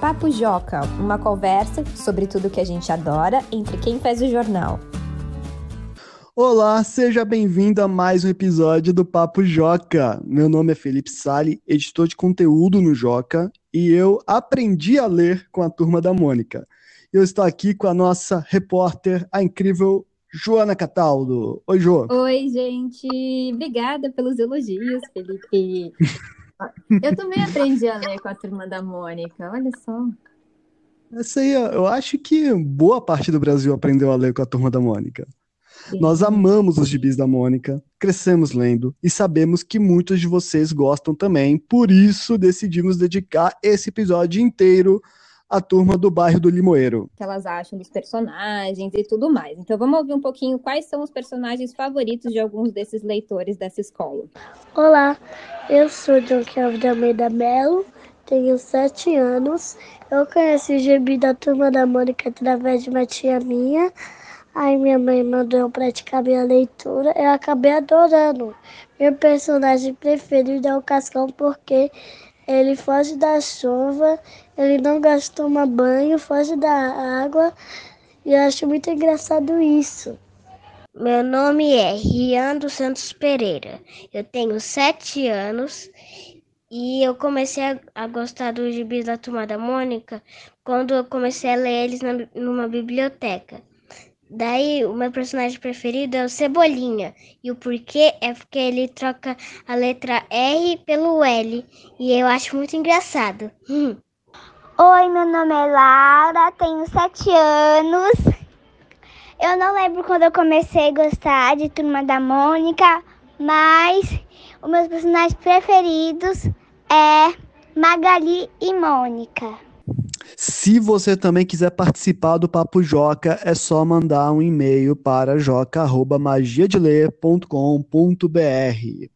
Papo Joca, uma conversa sobre tudo que a gente adora entre quem faz o jornal. Olá, seja bem-vindo a mais um episódio do Papo Joca. Meu nome é Felipe Sali, editor de conteúdo no Joca, e eu aprendi a ler com a turma da Mônica. Eu estou aqui com a nossa repórter, a incrível Joana Cataldo. Oi, Jo. Oi, gente. Obrigada pelos elogios, Felipe. Eu também aprendi a ler com a turma da Mônica, olha só. Essa aí, eu acho que boa parte do Brasil aprendeu a ler com a turma da Mônica. Sim. Nós amamos os gibis da Mônica, crescemos lendo e sabemos que muitos de vocês gostam também, por isso decidimos dedicar esse episódio inteiro a turma do bairro do Limoeiro. que elas acham dos personagens e tudo mais. Então vamos ouvir um pouquinho quais são os personagens favoritos de alguns desses leitores dessa escola. Olá, eu sou John Kelvin da Almeida Melo, tenho sete anos. Eu conheci o gibi da turma da Mônica através de uma tia minha. Aí minha mãe mandou eu praticar minha leitura. Eu acabei adorando. Meu personagem preferido é o Cascão porque ele foge da chuva, ele não gosta de tomar banho, foge da água. E eu acho muito engraçado isso. Meu nome é Rian dos Santos Pereira. Eu tenho sete anos e eu comecei a, a gostar dos gibis da Turma da Mônica quando eu comecei a ler eles na, numa biblioteca. Daí, o meu personagem preferido é o Cebolinha. E o porquê é porque ele troca a letra R pelo L. E eu acho muito engraçado. Hum. Oi, meu nome é Laura, tenho sete anos. Eu não lembro quando eu comecei a gostar de Turma da Mônica, mas os meus personagens preferidos é Magali e Mônica. Se você também quiser participar do Papo Joca, é só mandar um e-mail para joca@magiadeler.com.br.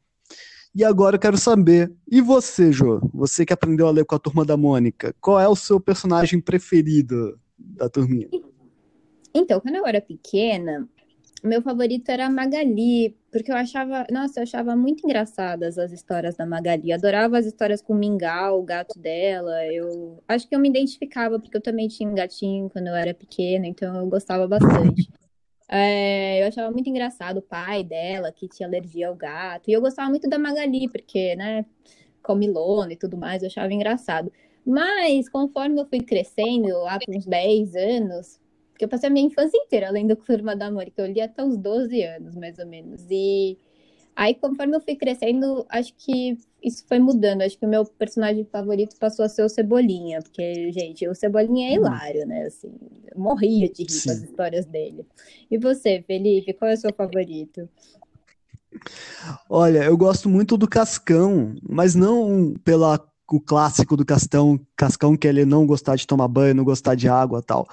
E agora eu quero saber, e você, Jô? Você que aprendeu a ler com a turma da Mônica, qual é o seu personagem preferido da turminha? Então, quando eu era pequena, meu favorito era a Magali, porque eu achava, nossa, eu achava muito engraçadas as histórias da Magali. Adorava as histórias com o Mingau, o gato dela. Eu acho que eu me identificava, porque eu também tinha um gatinho quando eu era pequena, então eu gostava bastante. É, eu achava muito engraçado o pai dela, que tinha alergia ao gato. E eu gostava muito da Magali, porque, né, comilona e tudo mais, eu achava engraçado. Mas, conforme eu fui crescendo, lá por uns 10 anos, porque eu passei a minha infância inteira lendo Turma da Mônica. Eu li até os 12 anos, mais ou menos. E aí, conforme eu fui crescendo, acho que isso foi mudando. Acho que o meu personagem favorito passou a ser o Cebolinha. Porque, gente, o Cebolinha é uhum. hilário, né? Assim, eu morria de rir com as histórias dele. E você, Felipe, qual é o seu favorito? Olha, eu gosto muito do Cascão, mas não pela o clássico do Cascão, Cascão que ele não gostar de tomar banho, não gostar de água tal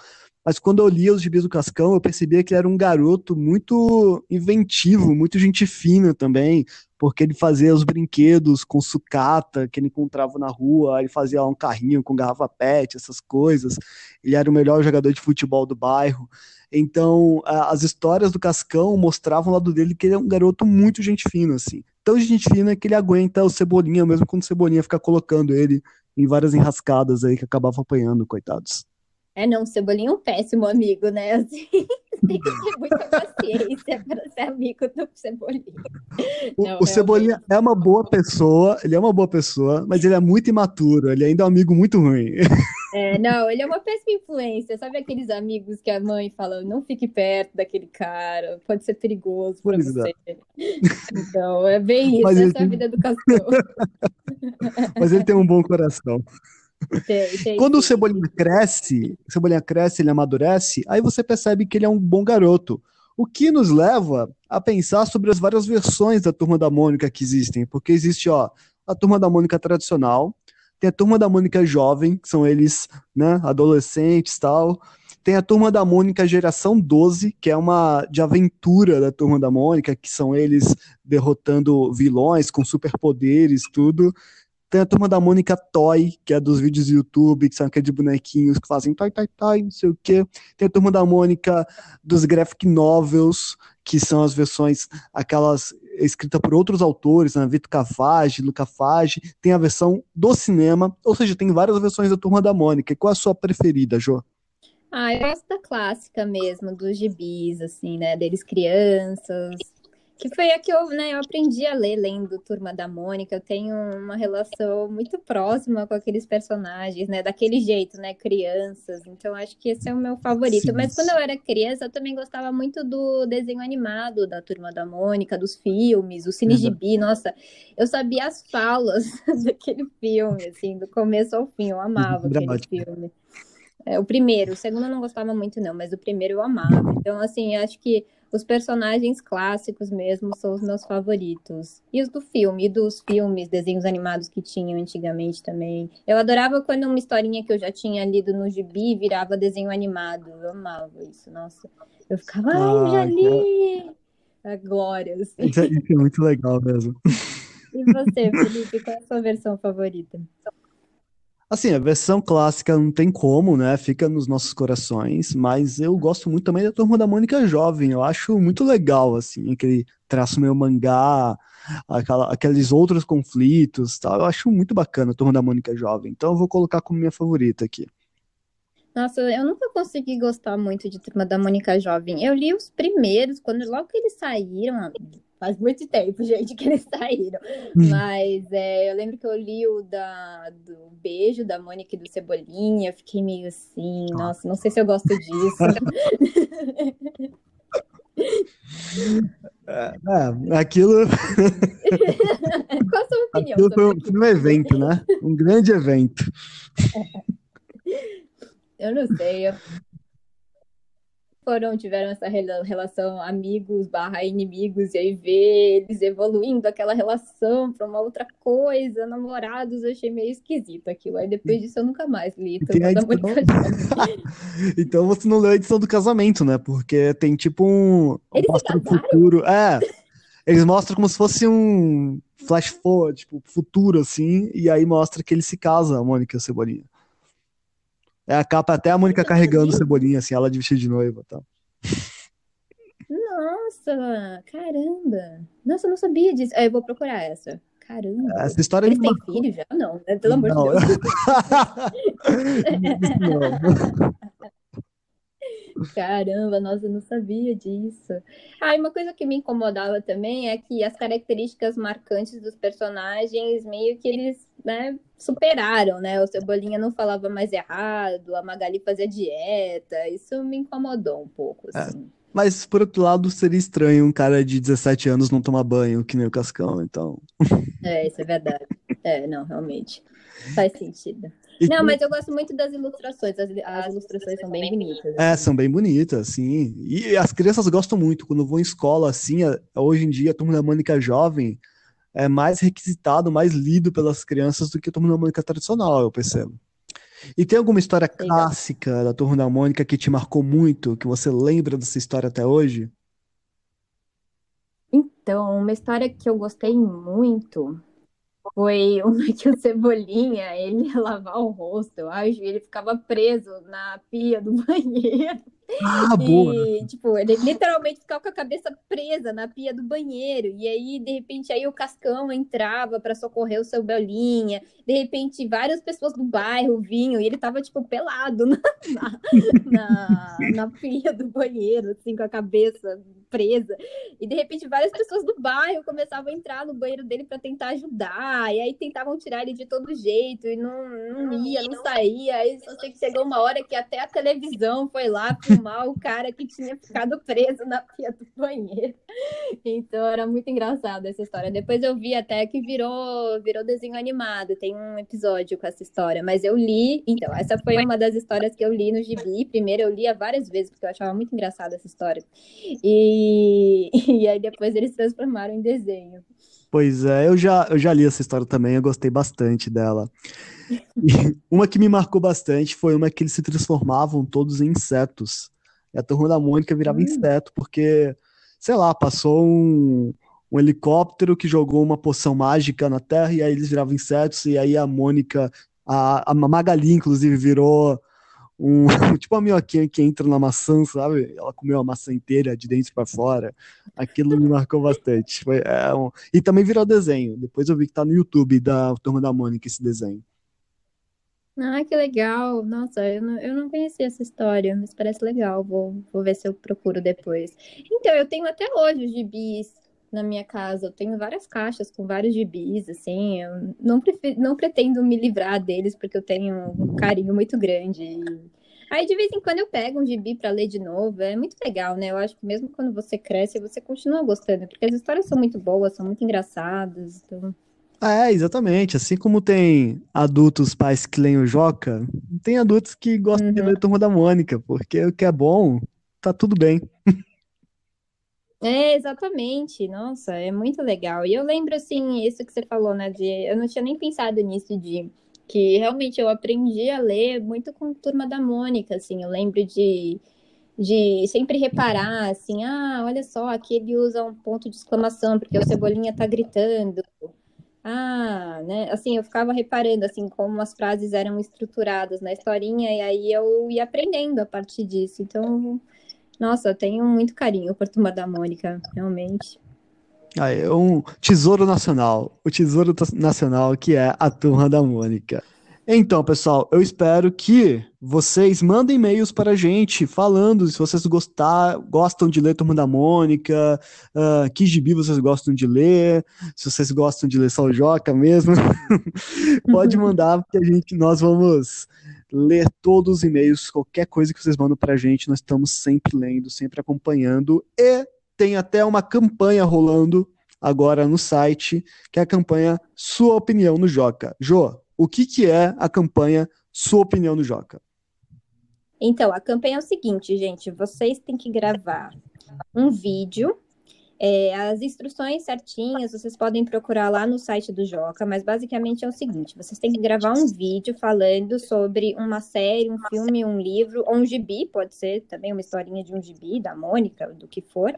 mas quando eu lia os gibis do Cascão, eu percebia que ele era um garoto muito inventivo, muito gente fina também, porque ele fazia os brinquedos com sucata que ele encontrava na rua, ele fazia um carrinho com garrafa pet, essas coisas. Ele era o melhor jogador de futebol do bairro. Então, as histórias do Cascão mostravam ao lado dele que ele é um garoto muito gente fina, assim. Tão gente fina que ele aguenta o Cebolinha, mesmo quando o Cebolinha fica colocando ele em várias enrascadas aí que acabava apanhando, coitados. É, não, o Cebolinha é um péssimo amigo, né? Assim, tem que ter muita paciência para ser amigo do Cebolinha. O, não, o Cebolinha é uma boa pessoa, ele é uma boa pessoa, mas ele é muito imaturo, ele ainda é um amigo muito ruim. É, não, ele é uma péssima influência. Sabe aqueles amigos que a mãe fala, não fique perto daquele cara, pode ser perigoso para é. você. É. Então, é bem isso, mas essa é a vida do Cascão. mas ele tem um bom coração. Quando o Cebolinha cresce, o Cebolinha cresce, ele amadurece, aí você percebe que ele é um bom garoto. O que nos leva a pensar sobre as várias versões da Turma da Mônica que existem, porque existe, ó, a Turma da Mônica tradicional, tem a Turma da Mônica jovem, que são eles, né, adolescentes tal. Tem a Turma da Mônica Geração 12, que é uma de aventura da Turma da Mônica, que são eles derrotando vilões com superpoderes, tudo. Tem a turma da Mônica Toy, que é dos vídeos do YouTube, que são aqueles bonequinhos que fazem toy, toy, toy, não sei o quê. Tem a turma da Mônica dos graphic novels, que são as versões, aquelas escrita por outros autores, né? Vitor Cafage, Luca Fage, tem a versão do cinema, ou seja, tem várias versões da Turma da Mônica. Qual é a sua preferida, Jo? Ah, eu gosto da clássica mesmo, dos gibis, assim, né? Deles crianças, que foi a que eu, né, eu aprendi a ler lendo Turma da Mônica. Eu tenho uma relação muito próxima com aqueles personagens, né, daquele jeito, né, crianças. Então acho que esse é o meu favorito. Sim. Mas quando eu era criança, eu também gostava muito do desenho animado da Turma da Mônica, dos filmes, o Cine Gibi. Uhum. Nossa, eu sabia as falas daquele filme, assim, do começo ao fim. Eu amava aquele filme. É, o primeiro, o segundo eu não gostava muito, não, mas o primeiro eu amava. Então, assim, acho que os personagens clássicos mesmo são os meus favoritos. E os do filme, e dos filmes, desenhos animados que tinham antigamente também. Eu adorava quando uma historinha que eu já tinha lido no gibi virava desenho animado. Eu amava isso, nossa. Eu ficava, ai, já li! A glória, assim. Isso é, isso é muito legal mesmo. E você, Felipe, qual é a sua versão favorita? Assim, a versão clássica não tem como, né? Fica nos nossos corações, mas eu gosto muito também da Turma da Mônica Jovem. Eu acho muito legal, assim, aquele traço meio mangá, aquela, aqueles outros conflitos, tal. Eu acho muito bacana a Turma da Mônica Jovem. Então eu vou colocar como minha favorita aqui. Nossa, eu nunca consegui gostar muito de Turma da Mônica Jovem. Eu li os primeiros, quando logo que eles saíram, Faz muito tempo, gente, que eles saíram. Hum. Mas é, eu lembro que eu li o da, do beijo da Mônica e do Cebolinha. Fiquei meio assim, nossa, não sei se eu gosto disso. É, é, aquilo. Qual a sua opinião? Aquilo foi um, foi um evento, né? Um grande evento. Eu não sei. Eu foram, tiveram essa relação amigos barra inimigos, e aí ver eles evoluindo aquela relação para uma outra coisa, namorados, eu achei meio esquisito aquilo. Aí depois disso eu nunca mais li. Edição... então você não leu a edição do casamento, né? Porque tem tipo um. Eles mostra o futuro. É. Eles mostram como se fosse um flash forward, tipo, futuro, assim, e aí mostra que ele se casa, a Mônica e a Cebolinha. É a capa até a Mônica carregando cebolinha, assim, ela de vestido de noiva tá? Nossa, caramba. Nossa, eu não sabia disso. Eu vou procurar essa. Caramba. Essa história Eles têm filho já? Não, né? Pelo amor não. de Deus. Caramba, nossa, eu não sabia disso. Ah, e uma coisa que me incomodava também é que as características marcantes dos personagens meio que eles, né, superaram, né? O Cebolinha não falava mais errado, a Magali fazia dieta, isso me incomodou um pouco, é, assim. É. Mas, por outro lado, seria estranho um cara de 17 anos não tomar banho, que nem o Cascão, então... É, isso é verdade. É, não, realmente. Faz sentido. E não, mas eu gosto muito das ilustrações. As, as ilustrações são bem bonitas. É, assim. são bem bonitas, sim. E as crianças gostam muito. Quando vou em escola, assim, hoje em dia, a Turma da Mônica Jovem é mais requisitado, mais lido pelas crianças do que a Turma da Mônica tradicional, eu percebo. E tem alguma história clássica da Turma da Mônica que te marcou muito, que você lembra dessa história até hoje? Então, uma história que eu gostei muito foi uma que o Cebolinha, ele ia lavar o rosto, eu acho, e ele ficava preso na pia do banheiro. Ah, boa. E, tipo, ele literalmente ficava com a cabeça presa na pia do banheiro. E aí, de repente, aí o Cascão entrava para socorrer o seu Belinha. De repente, várias pessoas do bairro vinham e ele tava, tipo, pelado na, na, na, na pia do banheiro, assim, com a cabeça presa. E de repente, várias pessoas do bairro começavam a entrar no banheiro dele para tentar ajudar. E aí tentavam tirar ele de todo jeito e não, não ia, não saía. Aí só sei que chegou uma hora que até a televisão foi lá filmar o cara que tinha ficado preso na pia do banheiro. Então era muito engraçado essa história. Depois eu vi até que virou, virou desenho animado. Tem um episódio com essa história. Mas eu li. Então, essa foi uma das histórias que eu li no Gibi. Primeiro eu lia várias vezes, porque eu achava muito engraçada essa história. E, e aí depois eles transformaram em desenho. Pois é, eu já, eu já li essa história também, eu gostei bastante dela. E uma que me marcou bastante foi uma que eles se transformavam todos em insetos. E a turma da Mônica virava hum. inseto, porque, sei lá, passou um, um helicóptero que jogou uma poção mágica na Terra, e aí eles viravam insetos, e aí a Mônica, a, a Magali, inclusive, virou um, tipo a minhoquinha que entra na maçã, sabe? Ela comeu a maçã inteira de dentro para fora. Aquilo me marcou bastante. Foi, é um... E também virou desenho. Depois eu vi que tá no YouTube da Turma da Mônica esse desenho. Ah, que legal. Nossa, eu não, eu não conhecia essa história, mas parece legal. Vou, vou ver se eu procuro depois. Então, eu tenho até hoje os gibis na minha casa. Eu tenho várias caixas com vários gibis, assim. Eu não, não pretendo me livrar deles, porque eu tenho um carinho muito grande. Aí, de vez em quando, eu pego um gibi para ler de novo. É muito legal, né? Eu acho que mesmo quando você cresce, você continua gostando, porque as histórias são muito boas, são muito engraçadas. Então... É, exatamente. Assim como tem adultos pais que leem o Joca, tem adultos que gostam uhum. de ler Turma da Mônica, porque o que é bom, tá tudo bem. É, exatamente. Nossa, é muito legal. E eu lembro, assim, isso que você falou, né? De, eu não tinha nem pensado nisso, de que realmente eu aprendi a ler muito com Turma da Mônica, assim. Eu lembro de, de sempre reparar, assim, ah, olha só, aqui ele usa um ponto de exclamação, porque o Cebolinha tá gritando. Ah, né? Assim, eu ficava reparando, assim, como as frases eram estruturadas na historinha, e aí eu ia aprendendo a partir disso. Então, nossa, eu tenho muito carinho por Turma da Mônica, realmente. Ah, é um tesouro nacional. O tesouro nacional que é a Turma da Mônica. Então, pessoal, eu espero que vocês mandem e-mails para a gente falando se vocês gostar, gostam de ler Turma da Mônica, uh, que gibi vocês gostam de ler, se vocês gostam de ler o Joca mesmo. Pode mandar, porque a gente, nós vamos ler todos os e-mails, qualquer coisa que vocês mandam para a gente, nós estamos sempre lendo, sempre acompanhando. E tem até uma campanha rolando agora no site, que é a campanha Sua Opinião no Joca. Jo, o que, que é a campanha Sua Opinião no Joca? Então, a campanha é o seguinte, gente: vocês têm que gravar um vídeo é, as instruções certinhas vocês podem procurar lá no site do Joca, mas basicamente é o seguinte: vocês têm que gravar um vídeo falando sobre uma série, um filme, um livro, ou um gibi, pode ser também uma historinha de um gibi, da Mônica, do que for.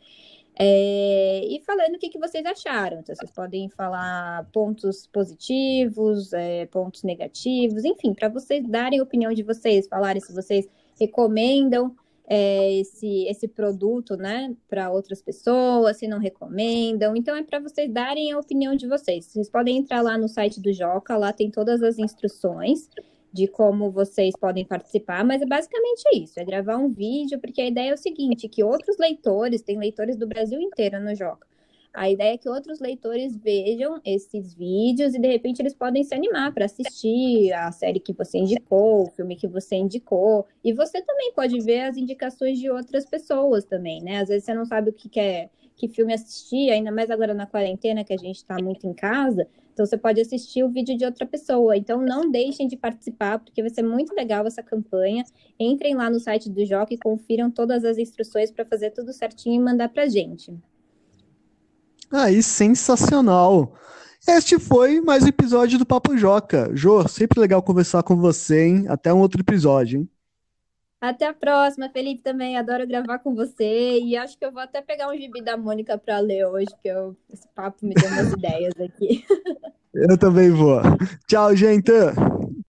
É, e falando o que, que vocês acharam. Então, vocês podem falar pontos positivos, é, pontos negativos, enfim, para vocês darem a opinião de vocês, falarem se vocês recomendam é, esse, esse produto, né, para outras pessoas, se não recomendam. Então, é para vocês darem a opinião de vocês. Vocês podem entrar lá no site do Joca, lá tem todas as instruções de como vocês podem participar, mas é basicamente isso, é gravar um vídeo, porque a ideia é o seguinte, que outros leitores, tem leitores do Brasil inteiro no Joca, a ideia é que outros leitores vejam esses vídeos e de repente eles podem se animar para assistir a série que você indicou, o filme que você indicou. E você também pode ver as indicações de outras pessoas também, né? Às vezes você não sabe o que quer, que filme assistir, ainda mais agora na quarentena que a gente está muito em casa. Então você pode assistir o vídeo de outra pessoa. Então não deixem de participar, porque vai ser muito legal essa campanha. Entrem lá no site do Joca e confiram todas as instruções para fazer tudo certinho e mandar para gente. Aí, sensacional. Este foi mais um episódio do Papo Joca. Jô, sempre legal conversar com você, hein? Até um outro episódio, hein? Até a próxima, Felipe também. Adoro gravar com você. E acho que eu vou até pegar um gibi da Mônica para ler hoje, porque eu, esse papo me deu umas ideias aqui. Eu também vou. Tchau, gente!